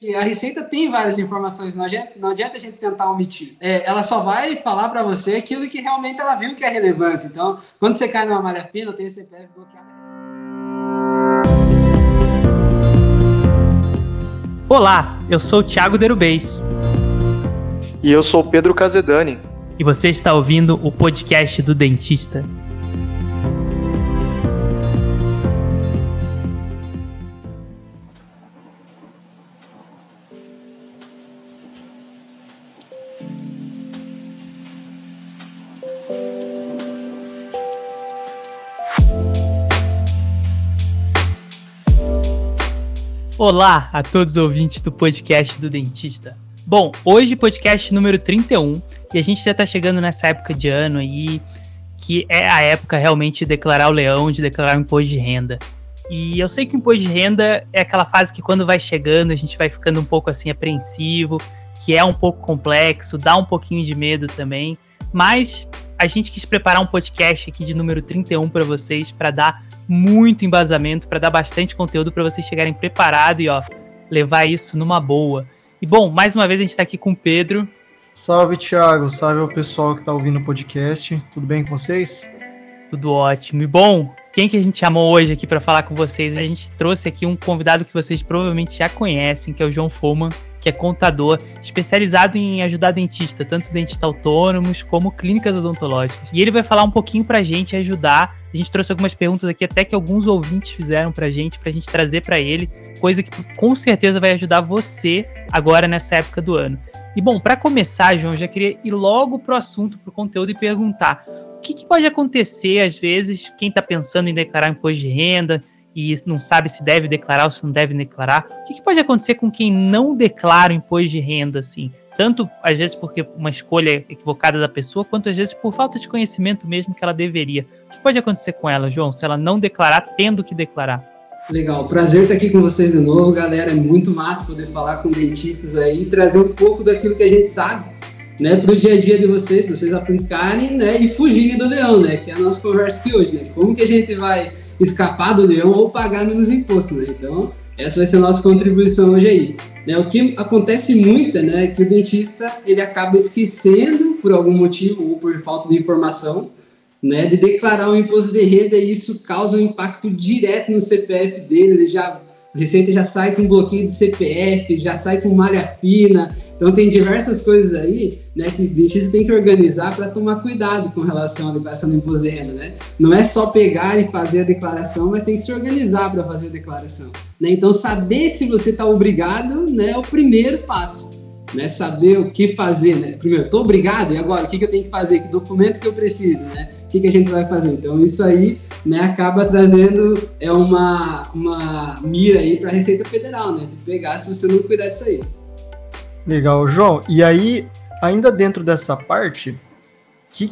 que a Receita tem várias informações, não adianta, não adianta a gente tentar omitir. É, ela só vai falar para você aquilo que realmente ela viu que é relevante. Então, quando você cai numa malha fina, tem CPF bloqueado. Olá, eu sou o Thiago Derubês. E eu sou o Pedro Casedani. E você está ouvindo o podcast do Dentista. Olá a todos os ouvintes do podcast do Dentista. Bom, hoje podcast número 31 e a gente já tá chegando nessa época de ano aí que é a época realmente de declarar o leão, de declarar o imposto de renda. E eu sei que o imposto de renda é aquela fase que quando vai chegando a gente vai ficando um pouco assim apreensivo, que é um pouco complexo, dá um pouquinho de medo também, mas a gente quis preparar um podcast aqui de número 31 para vocês para dar muito embasamento para dar bastante conteúdo para vocês chegarem preparados e ó, levar isso numa boa. E bom, mais uma vez a gente está aqui com o Pedro. Salve, Thiago. Salve ao pessoal que está ouvindo o podcast. Tudo bem com vocês? Tudo ótimo. E bom, quem que a gente chamou hoje aqui para falar com vocês? A gente trouxe aqui um convidado que vocês provavelmente já conhecem, que é o João Foman, que é contador, especializado em ajudar dentista, tanto dentistas autônomos como clínicas odontológicas. E ele vai falar um pouquinho para a gente ajudar. A gente trouxe algumas perguntas aqui, até que alguns ouvintes fizeram para a gente, para a gente trazer para ele, coisa que com certeza vai ajudar você agora nessa época do ano. E bom, para começar, João, já queria ir logo pro assunto, pro conteúdo e perguntar: o que, que pode acontecer às vezes quem está pensando em declarar imposto de renda, e não sabe se deve declarar ou se não deve declarar. O que, que pode acontecer com quem não declara o imposto de renda, assim? Tanto, às vezes, porque uma escolha equivocada da pessoa, quanto às vezes por falta de conhecimento mesmo que ela deveria. O que pode acontecer com ela, João, se ela não declarar, tendo que declarar? Legal, prazer estar aqui com vocês de novo, galera. É muito massa poder falar com dentistas aí e trazer um pouco daquilo que a gente sabe, né, para o dia a dia de vocês, para vocês aplicarem, né, e fugirem do leão, né, que é a nossa conversa aqui hoje, né. Como que a gente vai escapar do leão ou pagar menos imposto, né? Então, essa vai ser a nossa contribuição hoje aí. Né? O que acontece muito né, é que o dentista ele acaba esquecendo, por algum motivo ou por falta de informação, né, de declarar o imposto de renda e isso causa um impacto direto no CPF dele. Ele já, Receita já sai com bloqueio de CPF, já sai com malha fina, então tem diversas coisas aí, né, que o dentista tem que organizar para tomar cuidado com relação à declaração do imposto de renda, né? Não é só pegar e fazer a declaração, mas tem que se organizar para fazer a declaração, né? Então saber se você está obrigado, né, é o primeiro passo, né? Saber o que fazer, né? Primeiro, estou obrigado e agora o que, que eu tenho que fazer? Que documento que eu preciso, né? O que, que a gente vai fazer? Então isso aí, né, acaba trazendo é uma uma mira aí para a Receita Federal, né? Tu pegar se você não cuidar disso aí. Legal, João. E aí, ainda dentro dessa parte, que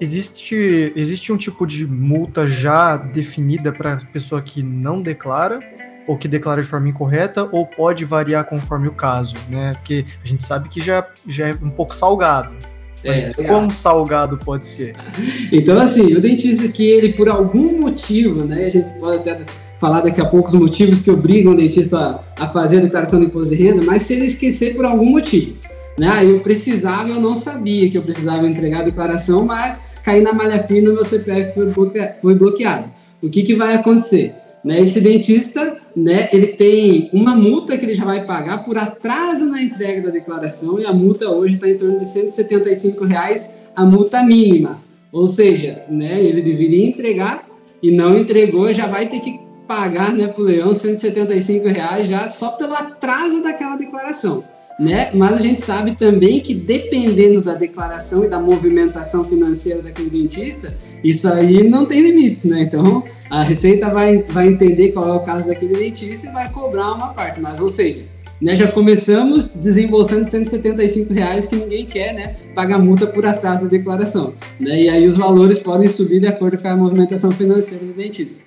existe, existe um tipo de multa já definida para a pessoa que não declara ou que declara de forma incorreta, ou pode variar conforme o caso, né? Porque a gente sabe que já, já é um pouco salgado. É, Mas é, quão salgado pode ser? Então, assim, o dentista que ele, por algum motivo, né? A gente pode até falar daqui a pouco os motivos que obrigam o dentista a, fazer a declaração de imposto de renda, mas se ele esquecer por algum motivo. Né? Eu precisava, eu não sabia que eu precisava entregar a declaração, mas caí na malha fina, meu CPF foi, foi bloqueado. O que, que vai acontecer? Né, esse dentista, né, ele tem uma multa que ele já vai pagar por atraso na entrega da declaração e a multa hoje está em torno de 175 reais, a multa mínima. Ou seja, né, ele deveria entregar e não entregou, já vai ter que pagar né, para o leão 175 reais já só pelo atraso daquela declaração. Né? Mas a gente sabe também que dependendo da declaração e da movimentação financeira daquele dentista, isso aí não tem limites, né? Então a Receita vai, vai entender qual é o caso daquele dentista e vai cobrar uma parte. Mas, ou seja, né, já começamos desembolsando 175 reais que ninguém quer, né? Pagar multa por atraso da declaração. Né? E aí os valores podem subir de acordo com a movimentação financeira do dentista.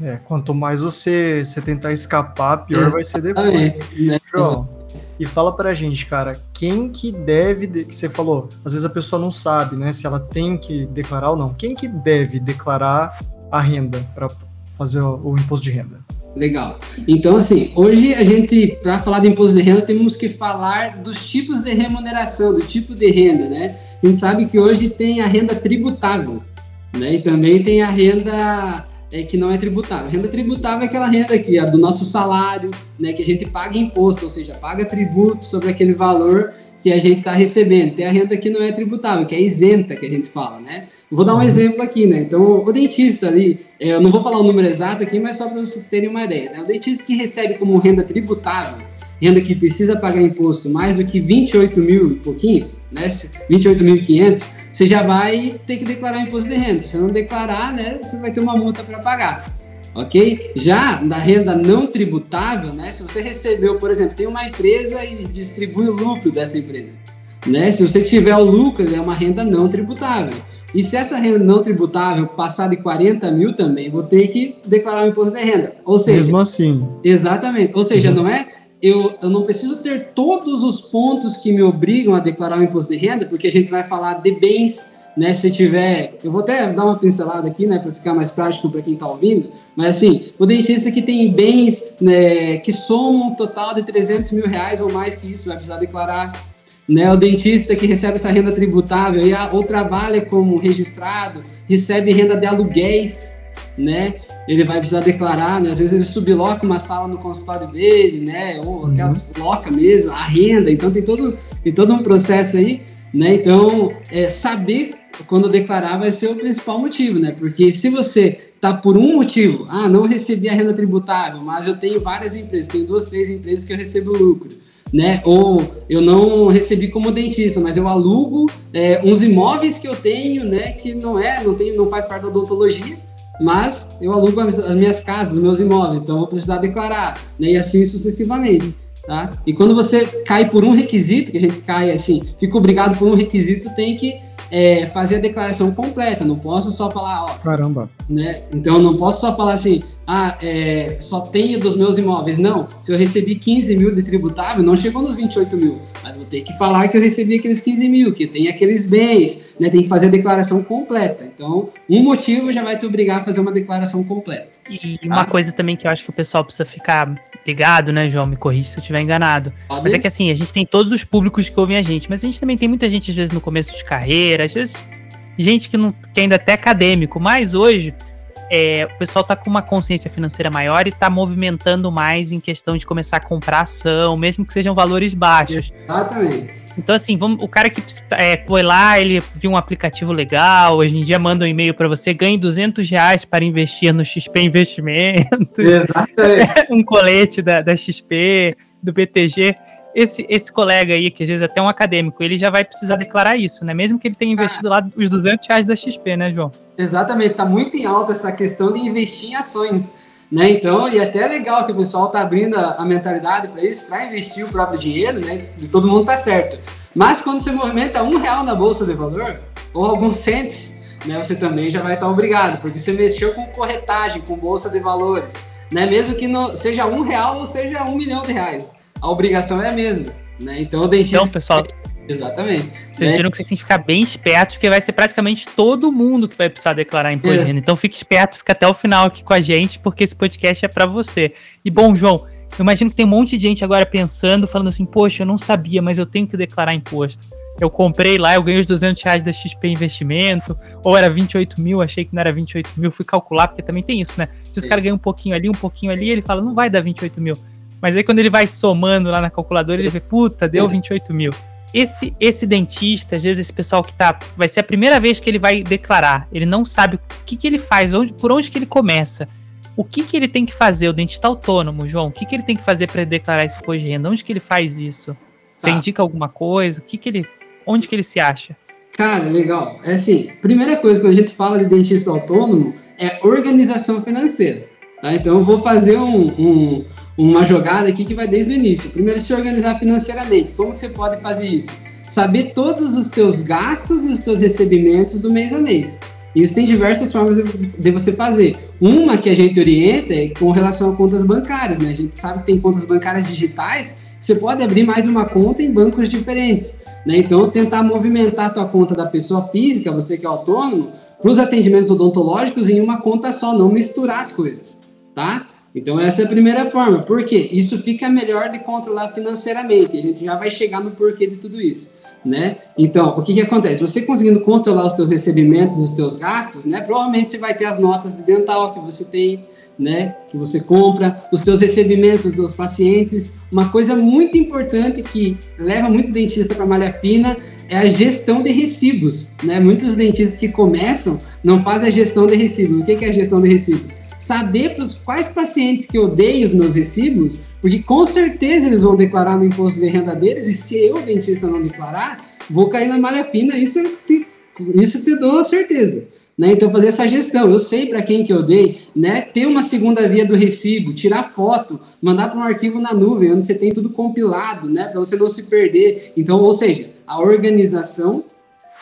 É, quanto mais você, você tentar escapar, pior vai ser depois. Né? João, e fala pra gente, cara, quem que deve, que você falou, às vezes a pessoa não sabe, né, se ela tem que declarar ou não. Quem que deve declarar a renda para fazer o, o, imposto de renda? Legal. Então, assim, hoje a gente, para falar de imposto de renda, temos que falar dos tipos de remuneração, do tipo de renda, né? A gente sabe que hoje tem a renda tributável, né? E também tem a renda é, que não é tributável. Renda tributável é aquela renda aqui, a do nosso salário, né? Que a gente paga imposto, ou seja, paga tributo sobre aquele valor que a gente está recebendo. Tem a renda que não é tributável, que é isenta, que a gente fala, né? Vou dar um exemplo aqui, né? Então, o dentista ali, é, eu não vou falar o número exato aqui, mas só para vocês terem uma ideia, né? O dentista que recebe como renda tributável, renda que precisa pagar imposto mais do que 28 mil e pouquinho, né? 28.500, você já vai ter que declarar imposto de renda. Se você não declarar, né, você vai ter uma multa para pagar. Ok? Já na renda não tributável, né? Se você recebeu, por exemplo, tem uma empresa e distribui o lucro dessa empresa. Né? Se você tiver o lucro, é uma renda não tributável. E se essa renda não tributável passar de 40 mil também, vou ter que declarar o imposto de renda. Ou seja, mesmo assim. Exatamente. Ou seja, uhum. não é eu, eu não preciso ter todos os pontos que me obrigam a declarar o imposto de renda, porque a gente vai falar de bens, né? Se tiver, eu vou até dar uma pincelada aqui, né, para ficar mais prático para quem está ouvindo. Mas assim, o dentista que tem bens né, que somam um total de 300 mil reais ou mais que isso, vai precisar declarar né? O dentista que recebe essa renda tributável ou trabalha como registrado, recebe renda de aluguéis, né? Ele vai precisar declarar, né? Às vezes ele subloca uma sala no consultório dele, né? Ou até uhum. loca mesmo, a renda. Então tem todo, tem todo um processo aí, né? Então, é, saber quando declarar vai ser o principal motivo, né? Porque se você tá por um motivo, ah, não recebi a renda tributável, mas eu tenho várias empresas, tenho duas, três empresas que eu recebo lucro né? Ou eu não recebi como dentista, mas eu alugo é, uns imóveis que eu tenho, né? Que não é, não tem, não faz parte da odontologia, mas eu alugo as, as minhas casas, os meus imóveis, então eu vou precisar declarar, né? E assim sucessivamente. Tá? E quando você cai por um requisito, que a gente cai assim, fica obrigado por um requisito, tem que é, fazer a declaração completa. Não posso só falar, ó. Caramba. Né? Então não posso só falar assim, ah, é, só tenho dos meus imóveis. Não, se eu recebi 15 mil de tributável, não chegou nos 28 mil. Mas vou ter que falar que eu recebi aqueles 15 mil, que tem aqueles bens, né? Tem que fazer a declaração completa. Então, um motivo já vai te obrigar a fazer uma declaração completa. E uma ah. coisa também que eu acho que o pessoal precisa ficar ligado, né, João? Me corrija se eu estiver enganado. Pode? Mas é que assim, a gente tem todos os públicos que ouvem a gente, mas a gente também tem muita gente, às vezes, no começo de carreira, às vezes, gente que, não, que ainda é até acadêmico, mas hoje é, o pessoal tá com uma consciência financeira maior e tá movimentando mais em questão de começar a comprar ação, mesmo que sejam valores baixos. Exatamente. Então, assim, vamos, o cara que é, foi lá, ele viu um aplicativo legal, hoje em dia manda um e-mail para você, ganhe 200 reais para investir no XP Investimentos. Exatamente. um colete da, da XP, do BTG esse, esse colega aí, que às vezes é até um acadêmico, ele já vai precisar declarar isso, né? Mesmo que ele tenha investido ah. lá os 200 reais da XP, né, João? Exatamente, tá muito em alta essa questão de investir em ações, né? Então, e é até legal que o pessoal tá abrindo a, a mentalidade para isso, para investir o próprio dinheiro, né? De todo mundo tá certo. Mas quando você movimenta um real na bolsa de valor, ou alguns centes, né? Você também já vai estar obrigado, porque você mexeu com corretagem, com bolsa de valores, né? Mesmo que não, seja um real ou seja um milhão de reais a obrigação é a mesma, né? Então o dentista. Então, pessoal. Exatamente. Vocês né? viram que vocês têm que ficar bem espertos, porque vai ser praticamente todo mundo que vai precisar declarar imposto de renda. Então fique esperto, fica até o final aqui com a gente, porque esse podcast é para você. E bom, João, eu imagino que tem um monte de gente agora pensando, falando assim, poxa, eu não sabia, mas eu tenho que declarar imposto. Eu comprei lá, eu ganhei os 200 reais da XP Investimento, ou era 28 mil, achei que não era 28 mil, fui calcular, porque também tem isso, né? Se os caras ganham um pouquinho ali, um pouquinho ali, ele fala, não vai dar 28 mil. Mas aí quando ele vai somando lá na calculadora, ele vê, puta, deu 28 mil. Esse, esse dentista, às vezes esse pessoal que tá. Vai ser a primeira vez que ele vai declarar. Ele não sabe o que, que ele faz, onde, por onde que ele começa. O que, que ele tem que fazer? O dentista autônomo, João, o que, que ele tem que fazer para declarar esse imposto de renda? Onde que ele faz isso? Você tá. indica alguma coisa? O que, que ele. Onde que ele se acha? Cara, legal. É assim, primeira coisa quando a gente fala de dentista autônomo é organização financeira. Tá? Então eu vou fazer um, um, uma jogada aqui que vai desde o início. Primeiro, se organizar financeiramente. Como você pode fazer isso? Saber todos os teus gastos e os teus recebimentos do mês a mês. Isso tem diversas formas de você fazer. Uma que a gente orienta é com relação a contas bancárias, né? A gente sabe que tem contas bancárias digitais, você pode abrir mais uma conta em bancos diferentes. Né? Então, tentar movimentar a tua conta da pessoa física, você que é autônomo, para os atendimentos odontológicos em uma conta só, não misturar as coisas, tá? Então essa é a primeira forma. Por quê? Isso fica melhor de controlar financeiramente. A gente já vai chegar no porquê de tudo isso, né? Então, o que que acontece? Você conseguindo controlar os seus recebimentos, os seus gastos, né? Provavelmente você vai ter as notas de dental que você tem, né? Que você compra, os seus recebimentos dos pacientes. Uma coisa muito importante que leva muito dentista para malha fina é a gestão de recibos, né? Muitos dentistas que começam não fazem a gestão de recibos. O que que é a gestão de recibos? Saber para quais pacientes que eu dei os meus recibos, porque com certeza eles vão declarar no imposto de renda deles, e se eu, dentista, não declarar, vou cair na malha fina, isso eu te, isso te dou certeza. Né? Então, fazer essa gestão. Eu sei para quem que eu dei, né? ter uma segunda via do recibo, tirar foto, mandar para um arquivo na nuvem, onde você tem tudo compilado, né? para você não se perder. Então, ou seja, a organização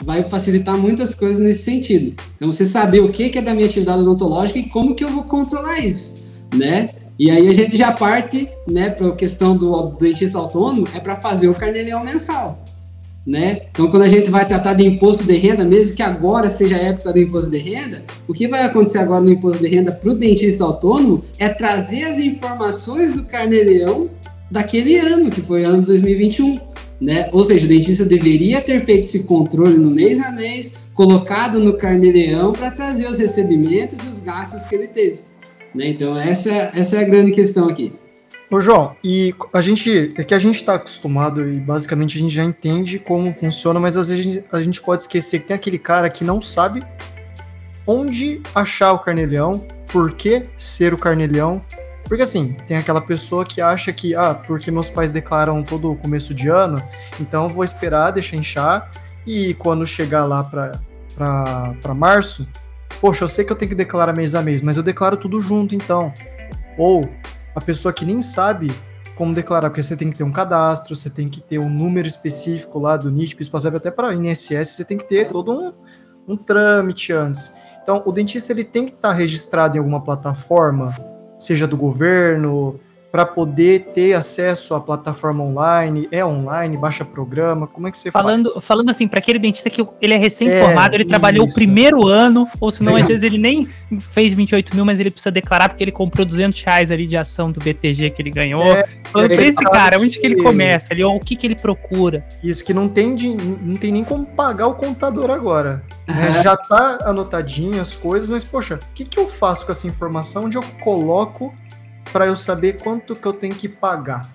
vai facilitar muitas coisas nesse sentido. Então, você saber o que é da minha atividade odontológica e como que eu vou controlar isso, né? E aí a gente já parte, né, para a questão do dentista autônomo, é para fazer o carneleão mensal né? Então, quando a gente vai tratar de imposto de renda, mesmo que agora seja a época do imposto de renda, o que vai acontecer agora no imposto de renda para o dentista autônomo é trazer as informações do carnê-leão daquele ano, que foi ano 2021. Né? Ou seja, o dentista deveria ter feito esse controle no mês a mês, colocado no carnê-leão para trazer os recebimentos e os gastos que ele teve. Né? Então, essa, essa é a grande questão aqui. Ô, João, e a gente. É que a gente está acostumado e basicamente a gente já entende como funciona, mas às vezes a gente pode esquecer que tem aquele cara que não sabe onde achar o carneleão, por que ser o carneleão. Porque assim, tem aquela pessoa que acha que, ah, porque meus pais declaram todo o começo de ano, então vou esperar, deixar inchar, e quando chegar lá para março, poxa, eu sei que eu tenho que declarar mês a mês, mas eu declaro tudo junto então. Ou a pessoa que nem sabe como declarar, porque você tem que ter um cadastro, você tem que ter um número específico lá do NIT, serve até para INSS, você tem que ter todo um, um trâmite antes. Então, o dentista ele tem que estar tá registrado em alguma plataforma, seja do governo, para poder ter acesso à plataforma online? É online? Baixa programa? Como é que você falando, faz? Falando assim, para aquele dentista que ele é recém-formado, é, ele trabalhou o primeiro ano, ou senão às vezes ele nem fez 28 mil, mas ele precisa declarar porque ele comprou 200 reais ali de ação do BTG que ele ganhou. É, falando pra esse cara, onde que ele começa? Ali, ou o que que ele procura? Isso, que não tem, de, não tem nem como pagar o contador agora. Né? Já tá anotadinho as coisas, mas poxa, o que, que eu faço com essa informação? Onde eu coloco para eu saber quanto que eu tenho que pagar?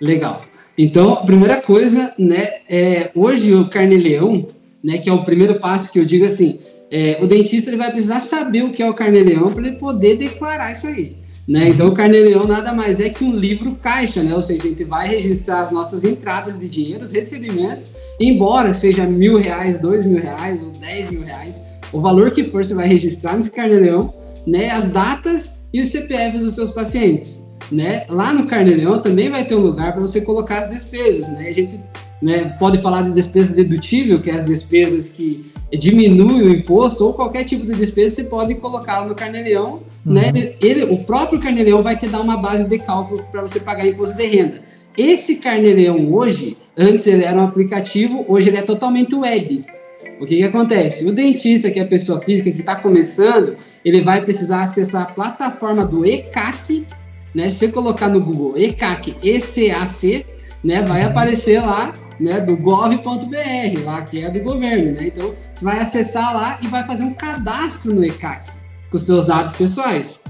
Legal. Então, a primeira coisa, né, é hoje o carnê-leão, né, que é o primeiro passo que eu digo assim, é, o dentista ele vai precisar saber o que é o carnê-leão para ele poder declarar isso aí. Né? Então, o carnê-leão nada mais é que um livro caixa, né? ou seja, a gente vai registrar as nossas entradas de dinheiro, os recebimentos, embora seja mil reais, dois mil reais ou dez mil reais, o valor que for você vai registrar nesse carnê-leão, né? as datas e os CPFs dos seus pacientes. Né? Lá no Carneleão também vai ter um lugar para você colocar as despesas. Né? A gente né, pode falar de despesa dedutível, que é as despesas que diminuem o imposto, ou qualquer tipo de despesa você pode colocar no Carneleão. Uhum. Né? Ele, o próprio Carneleão vai te dar uma base de cálculo para você pagar imposto de renda. Esse Carneleão hoje, antes ele era um aplicativo, hoje ele é totalmente web. O que, que acontece? O dentista, que é a pessoa física que está começando, ele vai precisar acessar a plataforma do ECAC, né? Se você colocar no Google ECAC, ECAC, né? Vai aparecer lá, né? Do gov.br, lá que é do governo, né? Então, você vai acessar lá e vai fazer um cadastro no ECAC com os seus dados pessoais.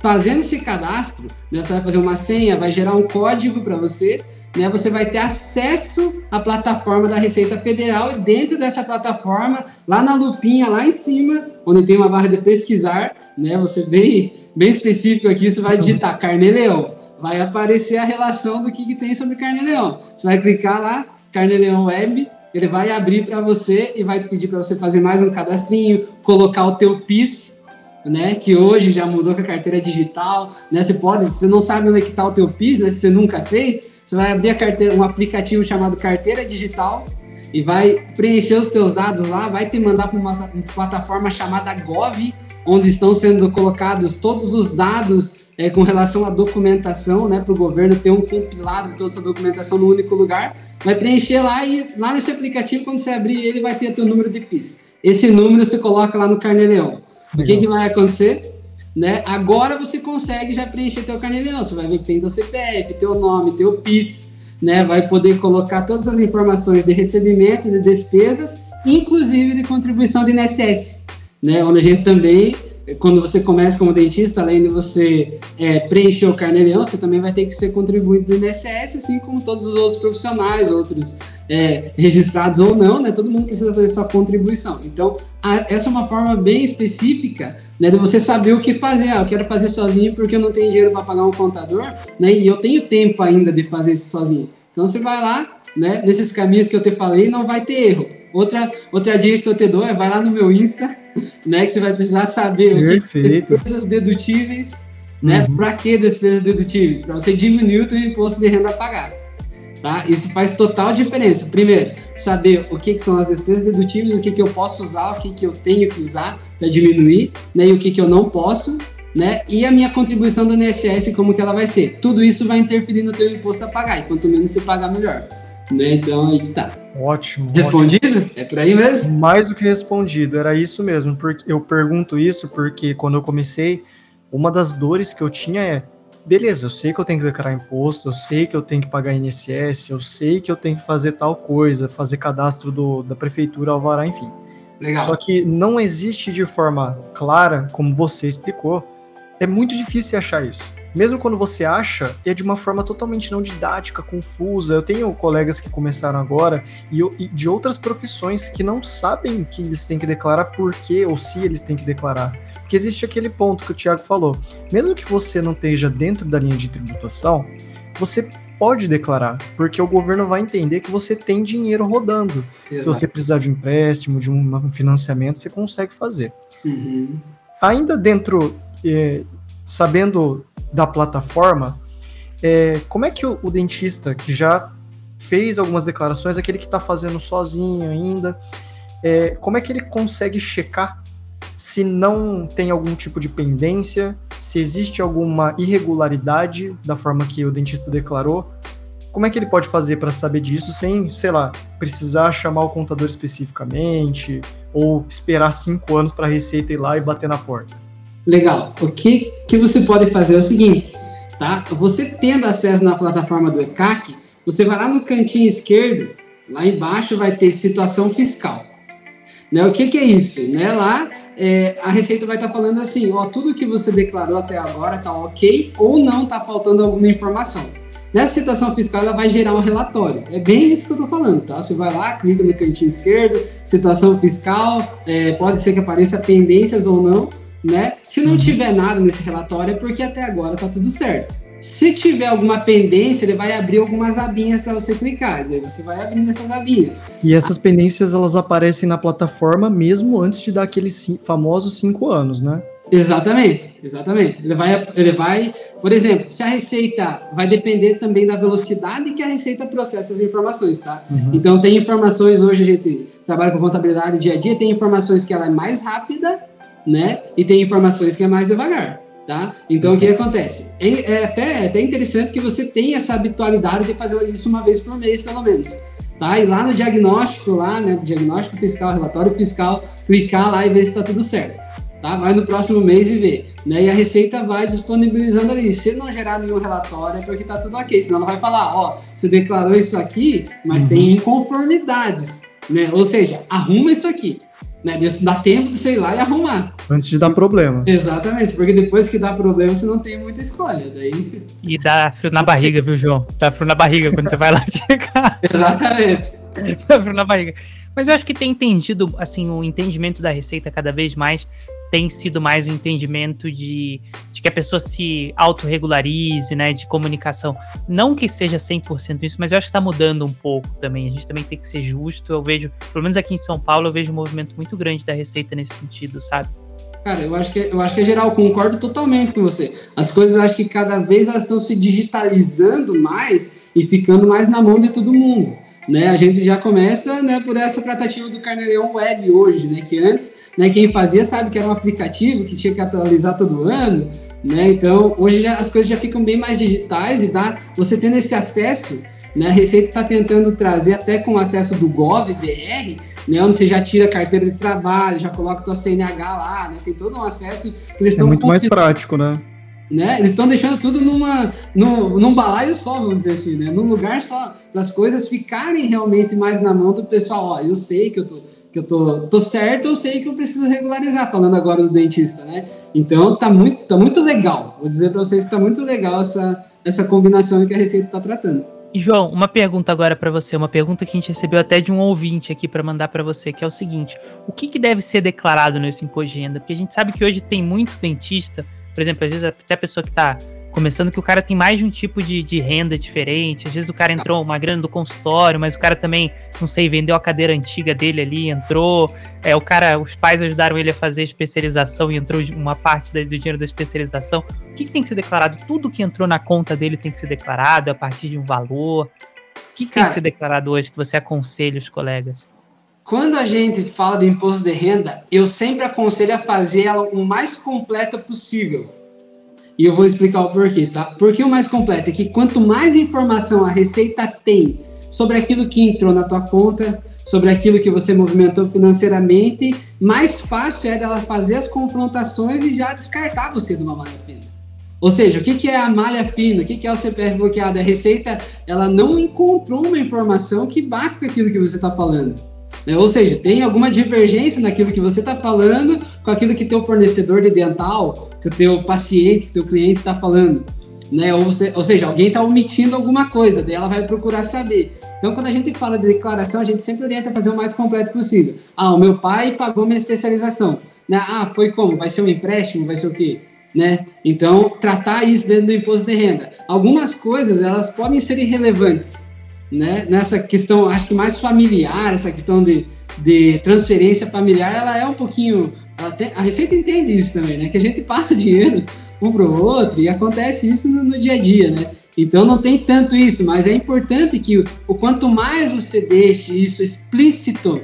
Fazendo esse cadastro, né, você vai fazer uma senha, vai gerar um código para você né, você vai ter acesso à plataforma da Receita Federal e dentro dessa plataforma, lá na lupinha, lá em cima, onde tem uma barra de pesquisar, né, você bem, bem específico aqui, você vai digitar carne-leão. Vai aparecer a relação do que, que tem sobre carne-leão. Você vai clicar lá, carne-leão web, ele vai abrir para você e vai te pedir para você fazer mais um cadastrinho, colocar o teu PIS, né, que hoje já mudou com a carteira digital, né, você pode, você não sabe onde é que está o teu PIS, né, se você nunca fez, você vai abrir a carteira, um aplicativo chamado Carteira Digital e vai preencher os teus dados lá, vai te mandar para uma, plataforma chamada Gov, onde estão sendo colocados todos os dados é, com relação à documentação, né, para o governo ter um compilado de toda essa documentação no único lugar. Vai preencher lá e lá nesse aplicativo, quando você abrir ele, vai ter teu número de PIS. Esse número você coloca lá no Carneleão. O que, que vai acontecer? Né? Agora você consegue já preencher teu carnê-leão. Você vai ver que tem teu CPF, teu nome, teu PIS, né? Vai poder colocar todas as informações de recebimento, de despesas, inclusive de contribuição de INSS, né? Onde a gente também quando você começa como dentista, além de você é, preencher o carnê-leão, você também vai ter que ser contribuinte do INSS, assim como todos os outros profissionais, outros é, registrados ou não, né? Todo mundo precisa fazer sua contribuição. Então, a, essa é uma forma bem específica né, de você saber o que fazer. Ah, eu quero fazer sozinho porque eu não tenho dinheiro para pagar um contador, né? E eu tenho tempo ainda de fazer isso sozinho. Então, você vai lá, né? Nesses caminhos que eu te falei, não vai ter erro. Outra, outra dica que eu te dou é vai lá no meu Insta, né? Que você vai precisar saber Perfeito. o que despesas dedutíveis, né? Uhum. Para que despesas dedutíveis? Para você diminuir o seu imposto de renda a pagar. Tá? Isso faz total diferença. Primeiro, saber o que, que são as despesas dedutíveis, o que, que eu posso usar, o que, que eu tenho que usar para diminuir, né? E o que, que eu não posso, né? E a minha contribuição do INSS, como que ela vai ser. Tudo isso vai interferir no teu imposto a pagar. E quanto menos você pagar, melhor. Né? Então, aí que tá. Ótimo. Respondido? Ótimo. É por aí mesmo? Mais do que respondido, era isso mesmo. Porque eu pergunto isso porque quando eu comecei, uma das dores que eu tinha é: beleza, eu sei que eu tenho que declarar imposto, eu sei que eu tenho que pagar INSS, eu sei que eu tenho que fazer tal coisa, fazer cadastro do, da prefeitura, alvará, enfim. Legal. Só que não existe de forma clara, como você explicou. É muito difícil achar isso mesmo quando você acha, é de uma forma totalmente não didática, confusa. Eu tenho colegas que começaram agora e, e, de outras profissões que não sabem que eles têm que declarar por quê ou se eles têm que declarar. Porque existe aquele ponto que o Tiago falou. Mesmo que você não esteja dentro da linha de tributação, você pode declarar, porque o governo vai entender que você tem dinheiro rodando. Exato. Se você precisar de um empréstimo, de um financiamento, você consegue fazer. Uhum. Ainda dentro, eh, sabendo da plataforma, é, como é que o, o, dentista que já fez algumas declarações, aquele que está fazendo sozinho ainda, é, como é que ele consegue checar se não tem algum tipo de pendência, se existe alguma irregularidade da forma que o dentista declarou? Como é que ele pode fazer para saber disso sem, sei lá, precisar chamar o contador especificamente ou esperar cinco anos para a receita ir lá e bater na porta? Legal. O que, que você pode fazer é o seguinte, tá? Você tendo acesso na plataforma do ECAC, você vai lá no cantinho esquerdo, lá embaixo vai ter situação fiscal. Né? O que, que é isso? Né? Lá é, a Receita vai estar tá falando assim, ó, tudo que você declarou até agora tá ok ou não tá faltando alguma informação. Nessa situação fiscal, ela vai gerar um relatório. É bem isso que eu estou falando, tá? Você vai lá, clica no cantinho esquerdo, situação fiscal, é, pode ser que apareça pendências ou não, né? Se não uhum. tiver nada nesse relatório é porque até agora tá tudo certo. Se tiver alguma pendência, ele vai abrir algumas abinhas para você clicar. Daí você vai abrindo essas abinhas. E essas pendências elas aparecem na plataforma mesmo antes de dar aqueles famosos cinco anos, né? Exatamente, exatamente. Ele vai, ele vai, por exemplo, se a receita vai depender também da velocidade que a receita processa as informações, tá? Uhum. Então tem informações hoje a gente trabalha com contabilidade dia a dia, tem informações que ela é mais rápida né? E tem informações que é mais devagar, tá? Então o que acontece? É, é até, é até interessante que você tenha essa habitualidade de fazer isso uma vez por mês, pelo menos. Tá? E lá no diagnóstico, lá, né? Diagnóstico fiscal, relatório fiscal, clicar lá e ver se está tudo certo. Tá? Vai no próximo mês e vê. Né? E a Receita vai disponibilizando ali. Se não gerar nenhum relatório, é porque está tudo ok. Senão ela vai falar, ó, você declarou isso aqui, mas uhum. tem inconformidades. Né? Ou seja, arruma isso aqui né? Dá tempo de, sei lá, e arrumar. Antes de dar problema. Exatamente, porque depois que dá problema, você não tem muita escolha. Daí... E dá frio na barriga, viu, João? Dá frio na barriga quando você vai lá checar. Exatamente. Dá frio na barriga. Mas eu acho que tem entendido, assim, o entendimento da receita cada vez mais tem sido mais um entendimento de, de que a pessoa se autorregularize, né, de comunicação. Não que seja 100% isso, mas eu acho que está mudando um pouco também. A gente também tem que ser justo. Eu vejo, pelo menos aqui em São Paulo, eu vejo um movimento muito grande da Receita nesse sentido, sabe? Cara, eu acho que eu acho que é geral, concordo totalmente com você. As coisas acho que cada vez elas estão se digitalizando mais e ficando mais na mão de todo mundo. Né, a gente já começa né, por essa tratativa do Carneleão Web hoje, né, que antes, né, quem fazia sabe que era um aplicativo que tinha que atualizar todo ano, né, então hoje já, as coisas já ficam bem mais digitais e dá, você tendo esse acesso, Né? A Receita está tentando trazer até com acesso do GovBR, né, onde você já tira a carteira de trabalho, já coloca tua CNH lá, né? Tem todo um acesso que eles estão. É muito mais prático, né? Né? Eles estão deixando tudo numa, num, num balaio só, vamos dizer assim, né? Num lugar só, das coisas ficarem realmente mais na mão do pessoal. Ó, eu sei que eu tô, que eu tô, tô certo, eu sei que eu preciso regularizar, falando agora do dentista, né? Então tá muito, tá muito legal. Vou dizer para vocês que tá muito legal essa, essa combinação que a Receita está tratando. João, uma pergunta agora para você, uma pergunta que a gente recebeu até de um ouvinte aqui para mandar para você, que é o seguinte: o que, que deve ser declarado nesse imposto de renda? Porque a gente sabe que hoje tem muito dentista por exemplo, às vezes até a pessoa que está começando que o cara tem mais de um tipo de, de renda diferente. Às vezes o cara entrou uma grana do consultório, mas o cara também, não sei, vendeu a cadeira antiga dele ali, entrou. É, o cara, os pais ajudaram ele a fazer especialização e entrou uma parte do dinheiro da especialização. O que, que, tem que ser declarado? Tudo que entrou na conta dele tem que ser declarado a partir de um valor. O que, que cara, tem que ser declarado hoje que você aconselha os colegas? Quando a gente fala de imposto de renda, eu sempre aconselho a fazer ela o mais completa possível. E eu vou explicar o porquê, tá? Porque o mais completo é que quanto mais informação a Receita tem sobre aquilo que entrou na tua conta, sobre aquilo que você movimentou financeiramente, mais fácil é dela fazer as confrontações e já descartar você de uma malha fina. Ou seja, o que, é a malha fina? O que, que é o CPF bloqueado? A Receita, ela não encontrou uma informação que bate com aquilo que você está falando. Né? Ou seja, tem alguma divergência naquilo que você está falando com aquilo que teu fornecedor de dental, que o teu paciente, que o teu cliente está falando. Né? Ou, ou, seja, alguém está omitindo alguma coisa, daí ela vai procurar saber. Então, quando a gente fala de declaração, a gente sempre orienta a fazer o mais completo possível. Ah, o meu pai pagou minha especialização. Né? Ah, foi como? Vai ser um empréstimo? Vai ser o quê? Né? Então, tratar isso dentro do imposto de renda. Algumas coisas, elas podem ser irrelevantes, né? Nessa questão, acho que mais familiar, essa questão de, de transferência familiar, ela é um pouquinho. Tem, a Receita entende isso também, né? Que a gente passa dinheiro um para o outro e acontece isso no, no, dia a dia, né? Então não tem tanto isso, mas é importante que o, quanto mais você deixe isso explícito,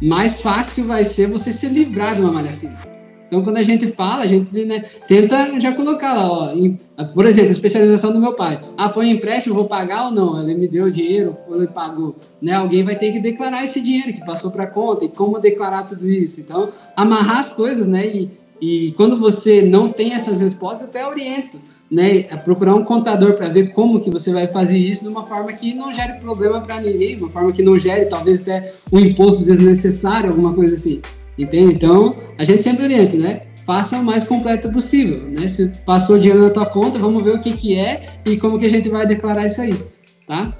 mais fácil vai ser você se livrar de uma malha fina. Então, quando a gente fala, a gente né, tenta já colocar lá, ó, em, por exemplo, especialização do meu pai. Ah, foi um empréstimo, vou pagar ou não? Ele me deu dinheiro, ele pagou. Né? Alguém vai ter que declarar esse dinheiro que passou para conta e como declarar tudo isso. Então, amarrar as coisas, né? E, e quando você não tem essas respostas, até oriento. Né, a procurar um contador para ver como que você vai fazer isso de uma forma que não gere problema para ninguém, uma forma que não gere talvez até um imposto desnecessário, alguma coisa assim. Entende? Então, a gente sempre orienta, né? Faça o mais completo possível, né? Se passou dinheiro na tua conta, vamos ver o que que é e como que a gente vai declarar isso aí, tá?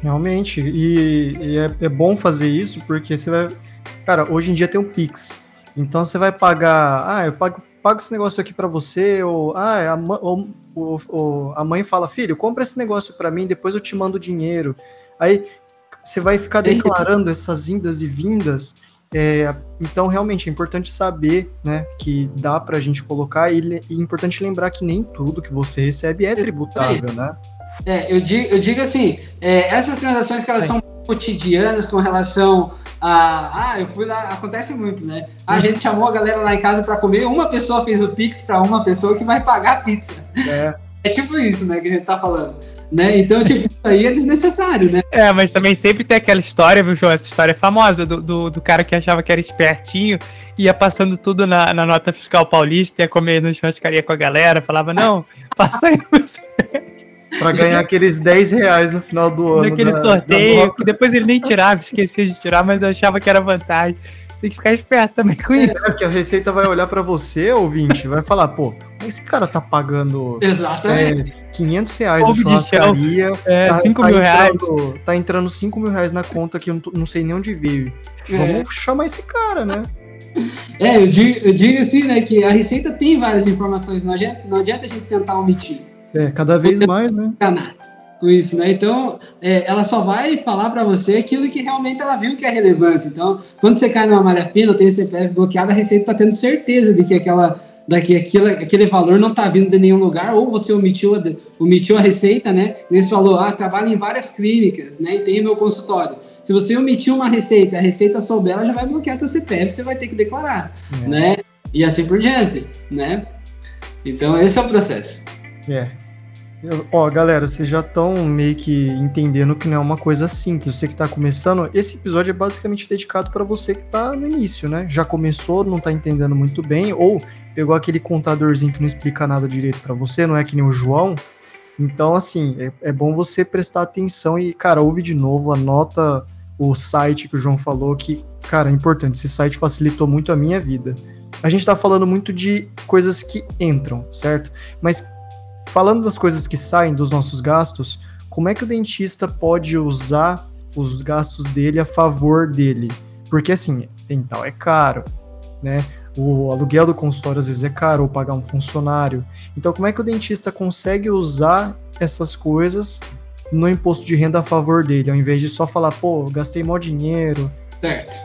Realmente, e, e é, é, bom fazer isso porque você vai... Cara, hoje em dia tem um Pix, então você vai pagar... Ah, eu pago, pago esse negócio aqui para você, ou... Ah, a, ou, ou, ou, a mãe fala, filho, compra esse negócio para mim, depois eu te mando o dinheiro. Aí você vai ficar declarando essas indas e vindas é, então, realmente, é importante saber né, que dá para a gente colocar e, e é importante lembrar que nem tudo que você recebe é tributável, né? É, eu digo, eu digo assim, é, essas transações que elas é. são cotidianas com relação a... Ah, eu fui lá, acontece muito, né? A uhum. gente chamou a galera lá em casa para comer, uma pessoa fez o Pix para uma pessoa que vai pagar a pizza. É. É tipo isso, né, que a gente tá falando. Né? Então, tipo, isso aí é desnecessário, né? É, mas também sempre tem aquela história, viu, João? Essa história é famosa do, do, do cara que achava que era espertinho, ia passando tudo na, na nota fiscal paulista, ia comer na churrascaria com a galera, falava, não, passa aí você. Pra ganhar aqueles 10 reais no final do ano. Naquele da, sorteio, da que depois ele nem tirava, esquecia de tirar, mas achava que era vantagem. Tem que ficar esperto também com é, isso. É, que a Receita vai olhar para você, ouvinte, vai falar, pô, esse cara tá pagando Exatamente. É, 500 reais Como na churrascaria. É, tá, 5 tá mil reais. Tá entrando 5 mil reais na conta que eu não, não sei nem onde veio. É. Vamos chamar esse cara, né? É, eu digo, eu digo assim, né, que a Receita tem várias informações, não adianta, não adianta a gente tentar omitir. É, cada vez mais, né? Enganar com isso, né? Então, é, ela só vai falar para você aquilo que realmente ela viu que é relevante. Então, quando você cai numa malha fina, tem CPF bloqueado, a Receita está tendo certeza de que aquela daqui aquilo, aquele valor não está vindo de nenhum lugar, ou você omitiu a, omitiu a receita, né? Nesse falou, ah, trabalho em várias clínicas, né? E tem o meu consultório. Se você omitiu uma receita, a receita souber, ela já vai bloquear teu CPF, você vai ter que declarar, é. né? E assim por diante, né? Então, esse é o processo. É. Eu- Ó, galera, vocês já estão meio que entendendo que não é uma coisa simples. Você que tá começando, esse episódio é basicamente dedicado para você que tá no início, né? Já começou, não tá entendendo muito bem, ou pegou aquele contadorzinho que não explica nada direito para você, não é que nem o João. Então, assim, é, é bom você prestar atenção e, cara, ouve de novo, anota o site que o João falou, que, cara, é importante. Esse site facilitou muito a minha vida. A gente tá falando muito de coisas que entram, certo? Mas falando das coisas que saem dos nossos gastos, como é que o dentista pode usar os gastos dele a favor dele? Porque assim, dental é caro, né? O aluguel do consultório às vezes é caro, ou pagar um funcionário. Então, como é que o dentista consegue usar essas coisas no imposto de renda a favor dele, ao invés de só falar, pô, gastei mó dinheiro. Certo.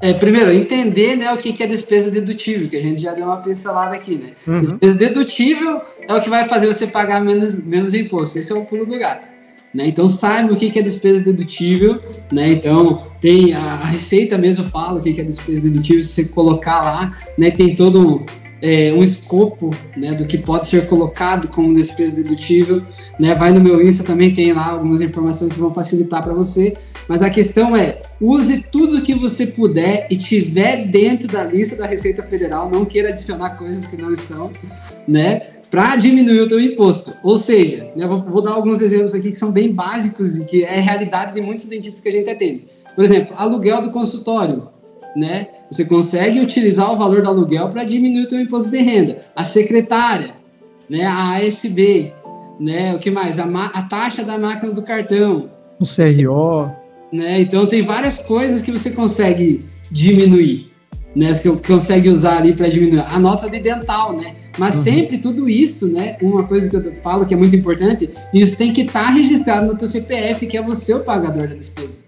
É, primeiro, entender né, o que que é despesa dedutível, que a gente já deu uma pincelada aqui, né? Uhum. Despesa dedutível é o que vai fazer você pagar menos, menos imposto. Esse é o pulo do gato. Né? Então saiba o que que é despesa dedutível, né? Então tem a, a receita mesmo fala o que que é despesa dedutível, se você colocar lá, né? Tem todo é, um escopo né, do que pode ser colocado como despesa dedutível, né? Vai no meu Insta também tem lá algumas informações que vão facilitar para você. Mas a questão é, use tudo que você puder e tiver dentro da lista da Receita Federal, não queira adicionar coisas que não estão, né? Para diminuir o teu imposto. Ou seja, né, vou, vou dar alguns exemplos aqui que são bem básicos e que é a realidade de muitos dentistas que a gente atende. Por exemplo, aluguel do consultório. Né? Você consegue utilizar o valor do aluguel para diminuir o teu imposto de renda. A secretária, né? a ASB, né? o que mais? A, a taxa da máquina do cartão, O CRO. né? Então tem várias coisas que você consegue diminuir, né? Que você consegue usar ali para diminuir. A nota de dental, né? Mas Uhum. sempre tudo isso, né? Uma coisa que eu falo que é muito importante, isso tem que estar registrado no teu CPF, que é você o pagador da despesa.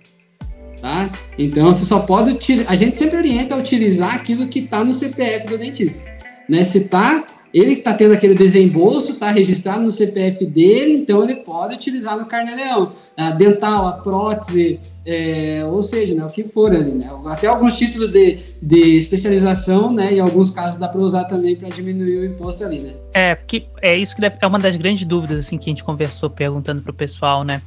Tá? Então você só pode utilizar. A gente sempre orienta a utilizar aquilo que está no CPF do dentista. Né? Se tá, ele está tendo aquele desembolso, está registrado no CPF dele, então ele pode utilizar no carnê-leão. A dental, a prótese, é, ou seja, né, o que for ali. Né? Até alguns títulos de, de especialização, né? Em alguns casos dá para usar também para diminuir o imposto ali, né? É, porque é isso que deve- é uma das grandes dúvidas assim que a gente conversou perguntando pro pessoal, né?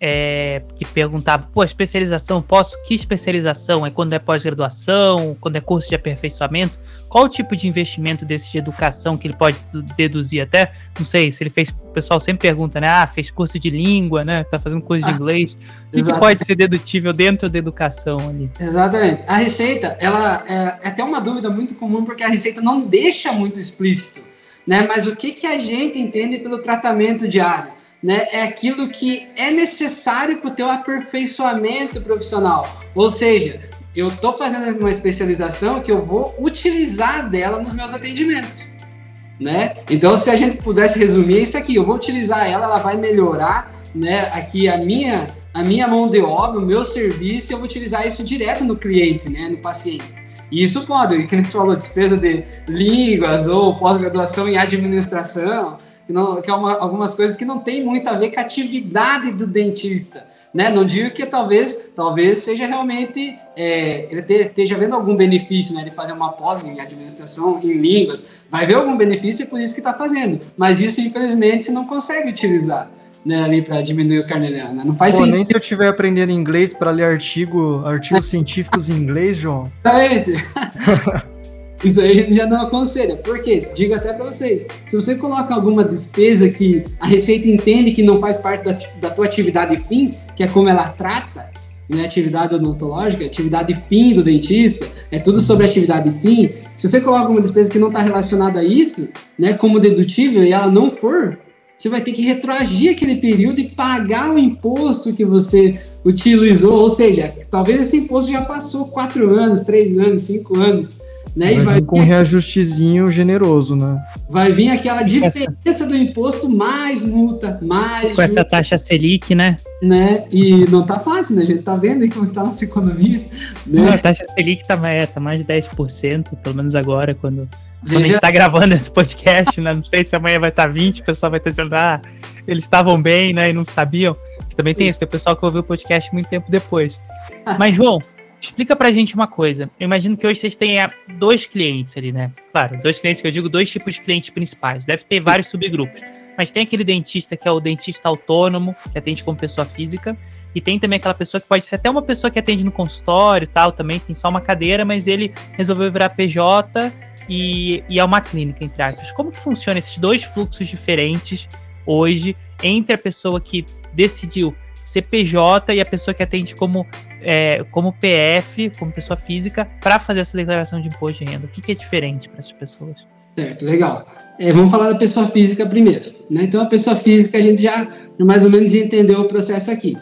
É, que perguntava, pô, especialização, posso? Que especialização? É quando é pós-graduação? Quando é curso de aperfeiçoamento? Qual o tipo de investimento desse de educação que ele pode du- deduzir até? Não sei, se ele fez, o pessoal sempre pergunta, né? Ah, fez curso de língua, né? Tá fazendo curso de Ah, inglês. O que, que pode ser dedutível dentro da educação ali? Exatamente. A receita, ela é, é até uma dúvida muito comum porque a receita não deixa muito explícito, né? Mas o que que a gente entende pelo tratamento diário, né? É aquilo que é necessário para o teu aperfeiçoamento profissional. Ou seja, eu estou fazendo uma especialização que eu vou utilizar dela nos meus atendimentos. Né? Então, se a gente pudesse resumir é isso aqui, eu vou utilizar ela, ela vai melhorar, né? Aqui a minha a minha mão de obra, o meu serviço, eu vou utilizar isso direto no cliente, né, no paciente. E isso pode, que nem você falou, despesa de línguas ou pós-graduação em administração, que, não, que é uma, algumas coisas que não tem muito a ver com a atividade do dentista. Né? Não digo que talvez, talvez seja realmente é, ele te- esteja vendo algum benefício né, de fazer uma pós em administração, em línguas. Vai ver algum benefício e por isso que está fazendo. Mas isso, infelizmente, você não consegue utilizar né, ali para diminuir o carneliano. Né? Não faz Pô, sentido. nem se eu estiver aprendendo inglês para ler artigo, artigos científicos em inglês, João. Exatamente. Isso aí a gente já não aconselha. Por quê? Digo até para vocês. Se você coloca alguma despesa que a Receita entende que não faz parte da, da tua atividade fim, que é como ela trata, né, atividade odontológica, atividade fim do dentista, é tudo sobre atividade fim. Se você coloca uma despesa que não está relacionada a isso, né, como dedutível, e ela não for, você vai ter que retroagir aquele período e pagar o imposto que você utilizou. Ou seja, talvez esse imposto já passou quatro anos, três anos, cinco anos. Né? E Vai vai, vir com um reajustezinho generoso, né? vai vir aquela diferença do imposto mais multa, mais Com essa taxa Selic, né? né? E não tá fácil, né? A gente tá vendo aí como que tá a nossa economia, Não, né? a taxa Selic tá, é, tá mais de 10%, pelo menos agora, quando, quando a gente tá gravando esse podcast, né? Não sei se amanhã vai estar 20, o pessoal vai estar dizendo, ah, eles estavam bem, né? E não sabiam. Também tem isso, tem pessoal que ouviu o podcast muito tempo depois. Mas, João, explica pra gente uma coisa. Eu imagino que hoje vocês tenham dois clientes ali, né? Claro, dois clientes que eu digo, dois tipos de clientes principais. Deve ter vários subgrupos. mas tem aquele dentista que é o dentista autônomo, que atende como pessoa física, e tem também aquela pessoa que pode ser até uma pessoa que atende no consultório e tal, também tem só uma cadeira, mas ele resolveu virar PJ e, e é uma clínica, entre aspas. Como que funciona esses dois fluxos diferentes hoje entre a pessoa que decidiu ser PJ e a pessoa que atende como, é, como PF, como pessoa física, para fazer essa declaração de imposto de renda? O que, que é diferente para essas pessoas? Certo, legal. É, vamos falar da pessoa física primeiro. Né? Então, a pessoa física, a gente já mais ou menos entendeu o processo aqui.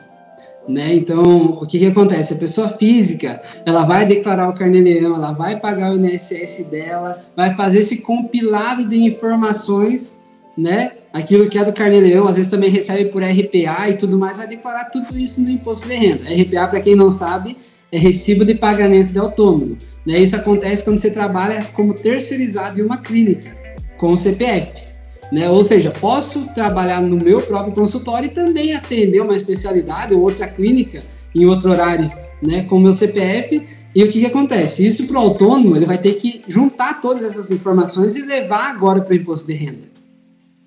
Né? Então, o que, que acontece? A pessoa física, ela vai declarar o carnê-leão, ela vai pagar o INSS dela, vai fazer esse compilado de informações, né? Aquilo que é do carnê-leão, às vezes também recebe por RPA e tudo mais, vai declarar tudo isso no imposto de renda. RPA, para quem não sabe, é recibo de pagamento de autônomo. Né? Isso acontece quando você trabalha como terceirizado em uma clínica, com o CPF. Né? Ou seja, posso trabalhar no meu próprio consultório e também atender uma especialidade ou outra clínica em outro horário, né, com o meu CPF. E o que, que acontece? Isso para o autônomo, ele vai ter que juntar todas essas informações e levar agora para o imposto de renda.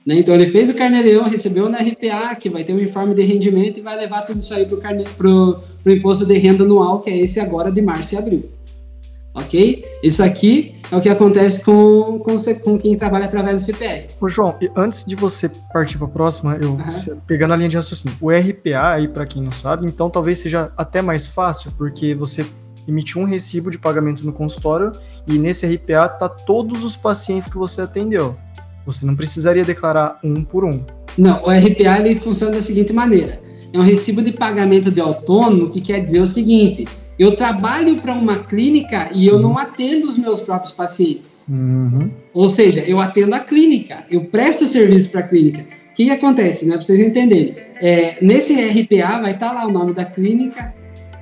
Né? Então, ele fez o carnê-leão, recebeu na RPA, que vai ter um informe de rendimento e vai levar tudo isso aí para o imposto de renda anual, que é esse agora de março e abril ok? Isso aqui é o que acontece com, com, com quem trabalha através do CPF. Ô João, antes de você partir para a próxima, eu uhum. pegando a linha de raciocínio, o RPA aí para quem não sabe, então talvez seja até mais fácil, porque você emitiu um recibo de pagamento no consultório e nesse RPA tá todos os pacientes que você atendeu. Você não precisaria declarar um por um. Não, o RPA ele funciona da seguinte maneira: é um recibo de pagamento de autônomo que quer dizer o seguinte: eu trabalho para uma clínica e eu não atendo os meus próprios pacientes. Uhum. Ou seja, eu atendo a clínica, eu presto serviço para a clínica. O que, que, acontece, né? Para vocês entenderem. É, nesse RPA vai estar tá lá o nome da clínica,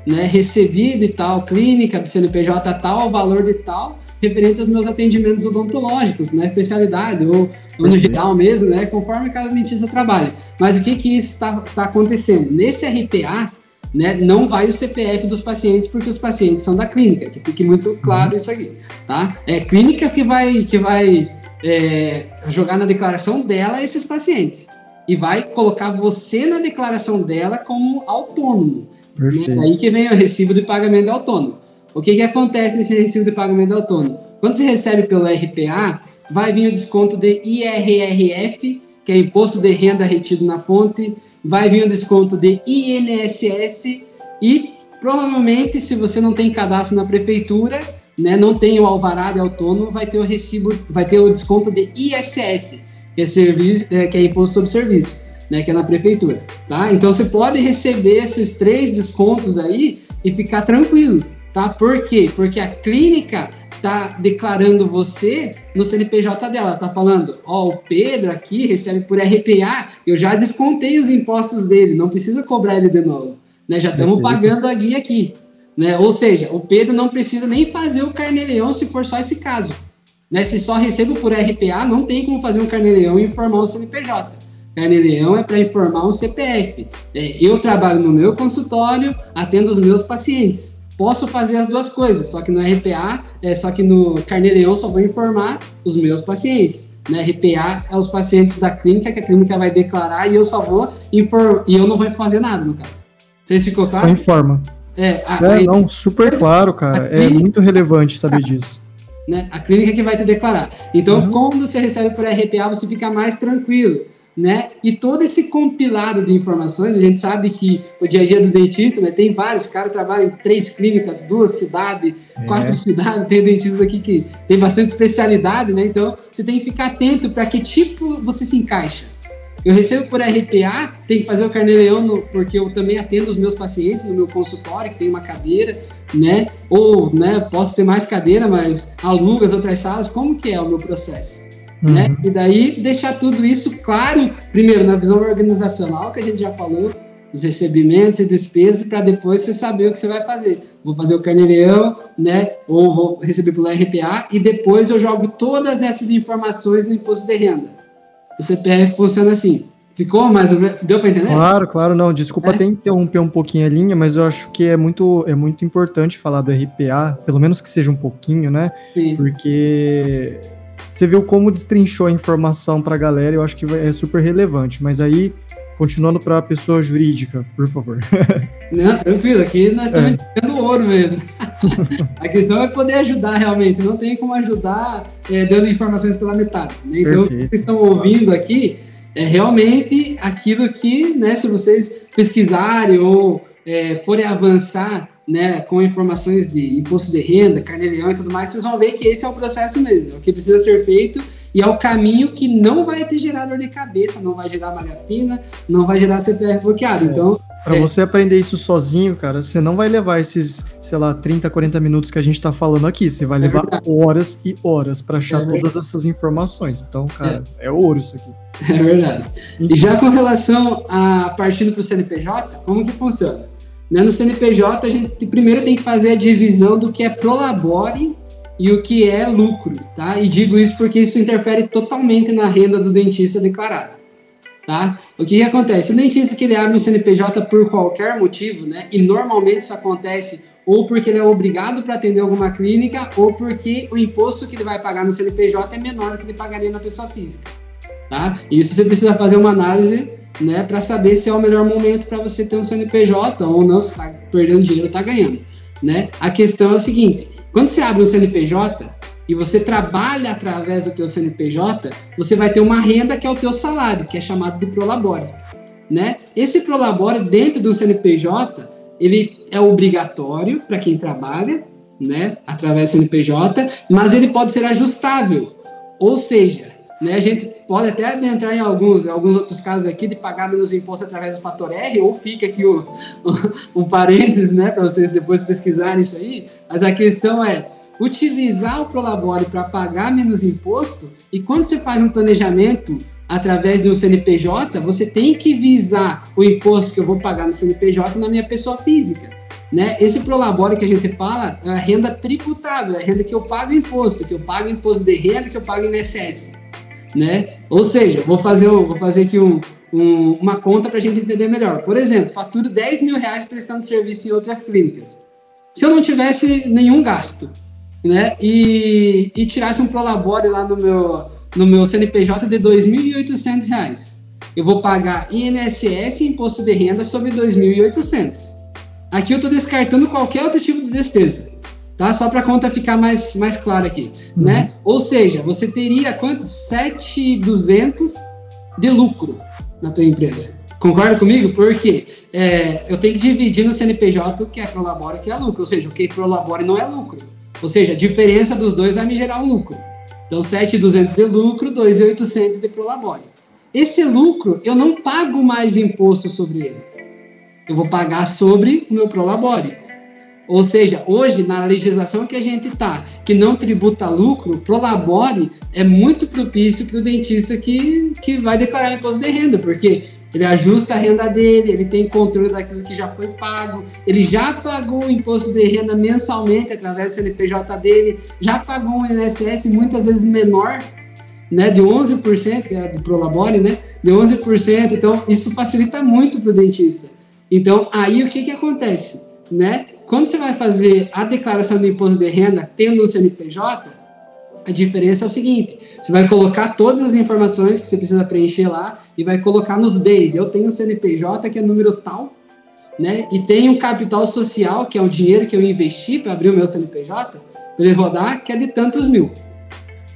né? Recebido e tal, clínica do CNPJ tal, o valor de tal, referente aos meus atendimentos odontológicos, na especialidade, ou, ou no geral mesmo, né? Conforme cada dentista trabalha. Mas o que, que isso está tá acontecendo? Nesse RPA, né, não vai o CPF dos pacientes porque os pacientes são da clínica, que fique muito claro uhum. isso aqui, tá? É clínica que vai que vai é, jogar na declaração dela esses pacientes e vai colocar você na declaração dela como autônomo. Né? Aí que vem o recibo de pagamento autônomo. O que que acontece nesse recibo de pagamento autônomo? Quando você recebe pelo RPA, vai vir o desconto de IRRF, que é imposto de renda retido na fonte, vai vir o desconto de INSS e provavelmente, se você não tem cadastro na prefeitura, né, não tem o alvará de autônomo, vai ter o recibo, vai ter o desconto de ISS, que é, serviço, é, que é imposto sobre serviço, né, que é na prefeitura, tá? Então você pode receber esses três descontos aí e ficar tranquilo, tá? Por quê? Porque a clínica tá declarando você no CNPJ dela, tá falando, ó, oh, o Pedro aqui recebe por RPA, eu já descontei os impostos dele, não precisa cobrar ele de novo, né? Já estamos pagando a guia aqui, né? Ou seja, o Pedro não precisa nem fazer o carnê-leão se for só esse caso, né? Se só recebo por RPA, não tem como fazer um carnê-leão e informar o CNPJ. Carnê-leão é para informar um CPF. É, eu trabalho no meu consultório, atendo os meus pacientes posso fazer as duas coisas, só que no RPA, é, só que no Carnê-Leão só vou informar os meus pacientes. No RPA é os pacientes da clínica, que a clínica vai declarar e eu só vou informar, e eu não vou fazer nada, no caso. Vocês ficou claro? Só informa. É, a, é não, super claro, cara. É clínica, é muito relevante saber disso. Né? A clínica que vai te declarar. Então, uhum. quando você recebe por RPA, você fica mais tranquilo né? E todo esse compilado de informações, a gente sabe que o dia a dia do dentista, né? Tem vários, o cara trabalha em três clínicas, duas cidades, é. quatro cidades, tem dentistas aqui que tem bastante especialidade, né? Então, você tem que ficar atento para que tipo você se encaixa. Eu recebo por RPA, tem que fazer o carnê-leão, porque eu também atendo os meus pacientes no meu consultório, que tem uma cadeira, né? Ou, né, posso ter mais cadeira, mas alugo as outras salas, como que é o meu processo? Uhum. Né? E daí deixar tudo isso claro, primeiro na visão organizacional, que a gente já falou, os recebimentos e despesas, para depois você saber o que você vai fazer. Vou fazer o carneireão, né? Ou vou receber pelo RPA, e depois eu jogo todas essas informações no imposto de renda. O CPF funciona assim. Ficou mais Deu para entender? Claro, claro, não. Desculpa é? até interromper um pouquinho a linha, mas eu acho que é muito, é muito importante falar do RPA, pelo menos que seja um pouquinho, né? Sim. Porque você viu como destrinchou a informação para a galera, eu acho que é super relevante. Mas aí, continuando para a pessoa jurídica, por favor. Não, tranquilo, aqui nós estamos é. ouro mesmo. a questão é poder ajudar realmente, não tem como ajudar é, dando informações pela metade. Né? Então, o que vocês estão ouvindo aqui é realmente aquilo que, né, se vocês pesquisarem ou é, forem avançar né, com informações de imposto de renda, carnê-leão e tudo mais, vocês vão ver que esse é o processo mesmo, é o que precisa ser feito e é o caminho que não vai te gerar dor de cabeça, não vai gerar malha fina, não vai gerar CPF bloqueado. É. Então, para é. você aprender isso sozinho, cara, você não vai levar esses, sei lá, 30, 40 minutos que a gente tá falando aqui. Você vai é levar é horas e horas para achar é todas essas informações. Então, cara, é. é ouro isso aqui. É verdade. E já com relação a partindo para o CNPJ, como que funciona? Né, no CNPJ, a gente primeiro tem que fazer a divisão do que é prolabore e o que é lucro, tá? E digo isso porque isso interfere totalmente na renda do dentista declarado, tá? O que, que acontece? O dentista que ele abre um CNPJ por qualquer motivo, né? E normalmente isso acontece ou porque ele é obrigado para atender alguma clínica ou porque o imposto que ele vai pagar no CNPJ é menor do que ele pagaria na pessoa física, tá? Isso você precisa fazer uma análise né, para saber se é o melhor momento para você ter um CNPJ ou não, se está perdendo dinheiro ou está ganhando. Né? A questão é o seguinte: quando você abre um CNPJ e você trabalha através do teu CNPJ, você vai ter uma renda que é o teu salário, que é chamado de prolabore. Né? Esse prolabore dentro do CNPJ, ele é obrigatório para quem trabalha, né, através do CNPJ, mas ele pode ser ajustável. Ou seja, né, a gente pode até entrar em alguns, alguns outros casos aqui de pagar menos imposto através do fator R, ou fica aqui o, um parênteses, né, para vocês depois pesquisarem isso aí, mas a questão é utilizar o Prolabore para pagar menos imposto, e quando você faz um planejamento através do CNPJ, você tem que visar o imposto que eu vou pagar no CNPJ na minha pessoa física. Né? Esse Prolabore que a gente fala é a renda tributável, é a renda que eu pago imposto, que eu pago imposto de renda, que eu pago INSS né? Ou seja, vou fazer, vou fazer aqui um, um, uma conta para a gente entender melhor. Por exemplo, faturo 10 mil reais prestando serviço em outras clínicas. Se eu não tivesse nenhum gasto, né? E, e tirasse um prolabore lá no meu, no meu CNPJ de 2.800 reais, eu vou pagar INSS imposto de renda sobre 2.800. Aqui eu estou descartando qualquer outro tipo de despesa tá? Só para a conta ficar mais, mais clara aqui, uhum. né? Ou seja, você teria quantos? 7,200 de lucro na tua empresa. Concorda comigo? Porque é, eu tenho que dividir no CNPJ o que é prolabore e o que é lucro. Ou seja, o que é prolabore não é lucro. Ou seja, a diferença dos dois vai me gerar um lucro. Então, 7,200 de lucro, 2,800 de prolabore. Esse lucro, eu não pago mais imposto sobre ele. Eu vou pagar sobre o meu prolabore. Ou seja, hoje, na legislação que a gente está, que não tributa lucro, prolabore é muito propício para o dentista que, que vai declarar imposto de renda, porque ele ajusta a renda dele, ele tem controle daquilo que já foi pago, ele já pagou o imposto de renda mensalmente através do CNPJ dele, já pagou um INSS muitas vezes menor, né, de 11%, que é do Prolabore, né, de 11%, então isso facilita muito para o dentista. Então, aí o que que acontece, né? Quando você vai fazer a declaração do imposto de renda tendo um CNPJ, a diferença é o seguinte: você vai colocar todas as informações que você precisa preencher lá e vai colocar nos bens. Eu tenho um CNPJ que é número tal, né? E tenho um capital social, que é o dinheiro que eu investi para abrir o meu CNPJ, para ele rodar, que é de tantos mil.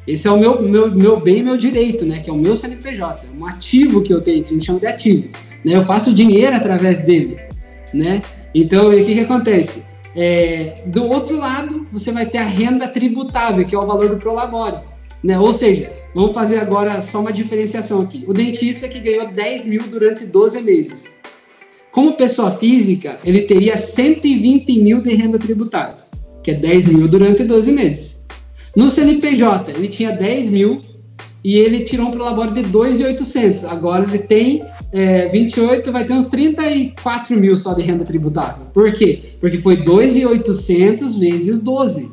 Esse é o meu, meu, meu bem meu direito, né? Que é o meu CNPJ, é um ativo que eu tenho, que a gente chama de ativo. Né? Eu faço dinheiro através dele, né? Então, o que, que acontece? É, do outro lado, você vai ter a renda tributável, que é o valor do prolabore. Né? Ou seja, vamos fazer agora só uma diferenciação aqui. O dentista que ganhou 10 mil durante 12 meses. Como pessoa física, ele teria 120 mil de renda tributável, que é 10 mil durante 12 meses. No CNPJ, ele tinha 10 mil e ele tirou um prolabore de 2.800. Agora ele tem é, 28, vai ter uns 34 mil só de renda tributável. Por quê? Porque foi 2.800 vezes 12.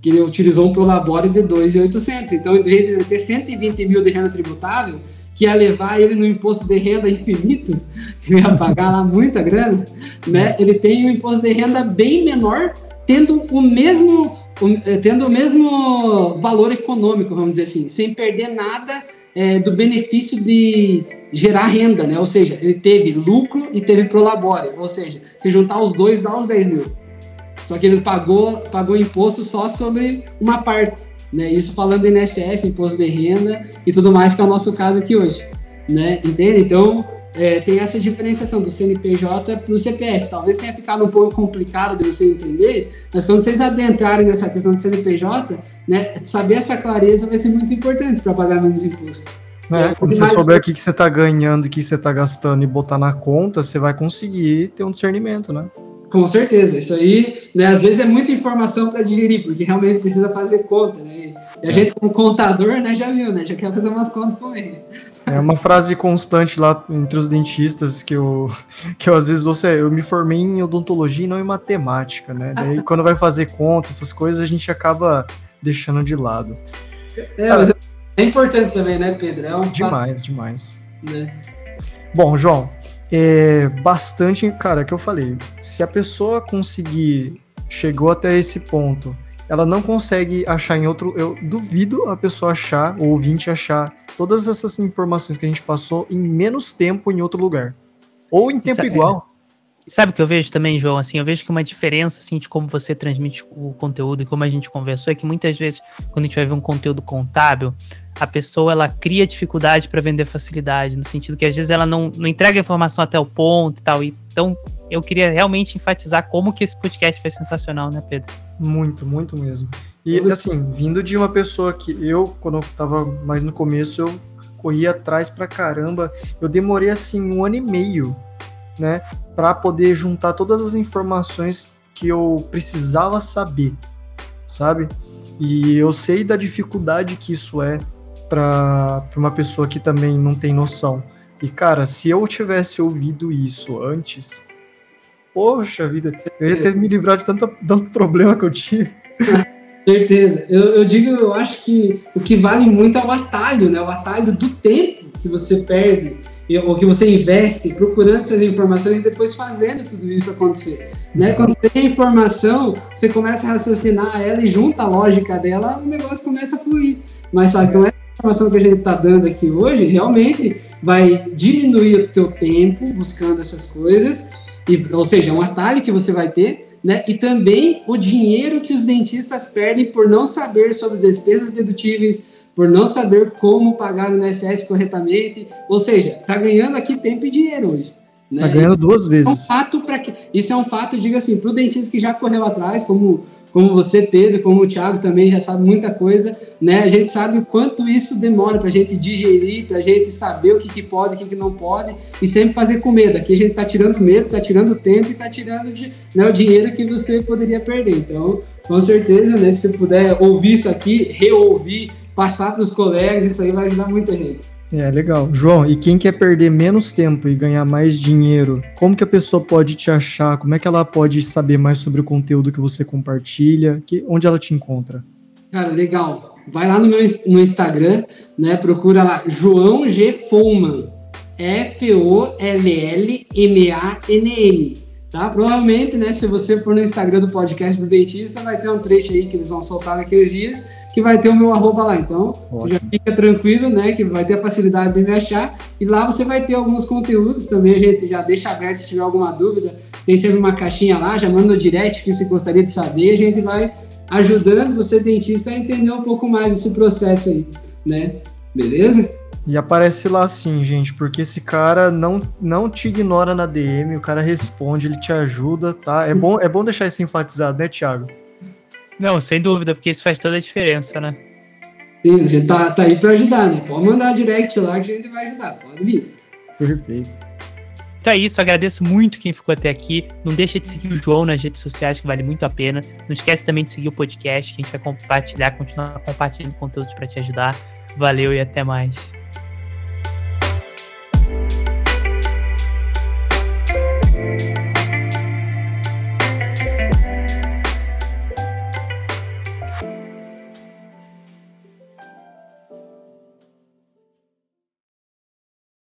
Que ele utilizou um prolabore de 2.800. Então, em vez de ele ter 120 mil de renda tributável, que ia levar ele no imposto de renda infinito, que ia pagar lá muita grana, né? Ele tem um imposto de renda bem menor tendo o mesmo o, tendo o mesmo valor econômico, vamos dizer assim, sem perder nada é, do benefício de gerar renda, né? Ou seja, ele teve lucro e teve prolabore, ou seja, se juntar os dois dá os 10 mil. Só que ele pagou, pagou imposto só sobre uma parte, né? Isso falando de INSS, imposto de renda e tudo mais, que é o nosso caso aqui hoje, né? Entende? Então, é, tem essa diferenciação do CNPJ para o CPF. Talvez tenha ficado um pouco complicado de você entender, mas quando vocês adentrarem nessa questão do CNPJ, né, saber essa clareza vai ser muito importante para pagar menos imposto. É, é quando você souber o que, que você está ganhando o que você está gastando e botar na conta, você vai conseguir ter um discernimento, né? Com certeza, isso aí, né, às vezes é muita informação para digerir, porque realmente precisa fazer conta, né? E a é. gente, como contador, né, já viu, né? Já quer fazer umas contas com ele. É uma frase constante lá entre os dentistas que eu, que eu às vezes ouço é, eu me formei em odontologia e não em matemática, né? Daí quando vai fazer conta, essas coisas, a gente acaba deixando de lado. É, mas é importante também, né, Pedro? É um demais, fato... demais. Né? Bom, João, é bastante, cara, que eu falei. Se a pessoa conseguir, chegou até esse ponto, ela não consegue achar em outro. Eu duvido a pessoa achar, o ouvinte achar, todas essas informações que a gente passou em menos tempo em outro lugar. Ou em tempo Isso, é, igual. Sabe o que eu vejo também, João? Assim, eu vejo que uma diferença assim, de como você transmite o conteúdo e como a gente conversou é que muitas vezes, quando a gente vai ver um conteúdo contábil, a pessoa ela cria dificuldade para vender facilidade, no sentido que às vezes ela não, não entrega a informação até o ponto e tal. Então, eu queria realmente enfatizar como que esse podcast foi sensacional, né, Pedro? Muito, muito mesmo. E assim, vindo de uma pessoa que eu, quando eu tava mais no começo, eu corri atrás pra caramba. Eu demorei assim um ano e meio, né, para poder juntar todas as informações que eu precisava saber, sabe? E eu sei da dificuldade que isso é para uma pessoa que também não tem noção. E cara, se eu tivesse ouvido isso antes, poxa vida, eu ia ter me livrado de tanto, tanto problema que eu tive. Certeza. Eu, eu digo, eu acho que o que vale muito é o atalho, né? O atalho do tempo que você perde ou que você investe procurando essas informações e depois fazendo tudo isso acontecer. Né? Quando você tem a informação, você começa a raciocinar ela e junta a lógica dela, o negócio começa a fluir mais fácil. Então, essa informação que a gente está dando aqui hoje realmente vai diminuir o teu tempo buscando essas coisas, e, ou seja, um atalho que você vai ter, né? E também o dinheiro que os dentistas perdem por não saber sobre despesas dedutíveis, por não saber como pagar o INSS corretamente, ou seja, tá ganhando aqui tempo e dinheiro hoje. Né? Tá ganhando duas vezes. É um fato para que isso é um fato, diga assim, para o dentista que já correu atrás, como como você, Pedro, como o Thiago também já sabe muita coisa, né? A gente sabe o quanto isso demora para a gente digerir, para a gente saber o que, que pode, o que, que não pode, e sempre fazer com medo. Aqui a gente está tirando medo, está tirando tempo e está tirando né, o dinheiro que você poderia perder. Então, com certeza, né, se você puder ouvir isso aqui, reouvir, passar para os colegas, isso aí vai ajudar muita gente. É, legal. João, e quem quer perder menos tempo e ganhar mais dinheiro, como que a pessoa pode te achar? Como é que ela pode saber mais sobre o conteúdo que você compartilha? Que, onde ela te encontra? Cara, legal. Vai lá no meu no Instagram, né? Procura lá João G. Folman. F-O-L-L-M-A-N-N. Tá? Provavelmente, né, se você for no Instagram do podcast do Dentista, vai ter um trecho aí que eles vão soltar naqueles dias que vai ter o meu arroba lá. Então, Ótimo. você já fica tranquilo, né? Que vai ter a facilidade de me achar. E lá você vai ter alguns conteúdos também. A gente já deixa aberto se tiver alguma dúvida. Tem sempre uma caixinha lá, já manda no direct que você gostaria de saber. A gente vai ajudando você, dentista, a entender um pouco mais esse processo aí, né? Beleza? E aparece lá sim, gente, porque esse cara não, não te ignora na DM, o cara responde, ele te ajuda, tá? É bom, é bom deixar isso enfatizado, né, Thiago? Não, sem dúvida, porque isso faz toda a diferença, né? Sim, a gente tá, tá aí para ajudar, né? Pode mandar direct lá que a gente vai ajudar, pode vir. Perfeito. Então é isso, agradeço muito quem ficou até aqui. Não deixa de seguir o João nas redes sociais, que vale muito a pena. Não esquece também de seguir o podcast, que a gente vai compartilhar, continuar compartilhando conteúdos para te ajudar. Valeu e até mais.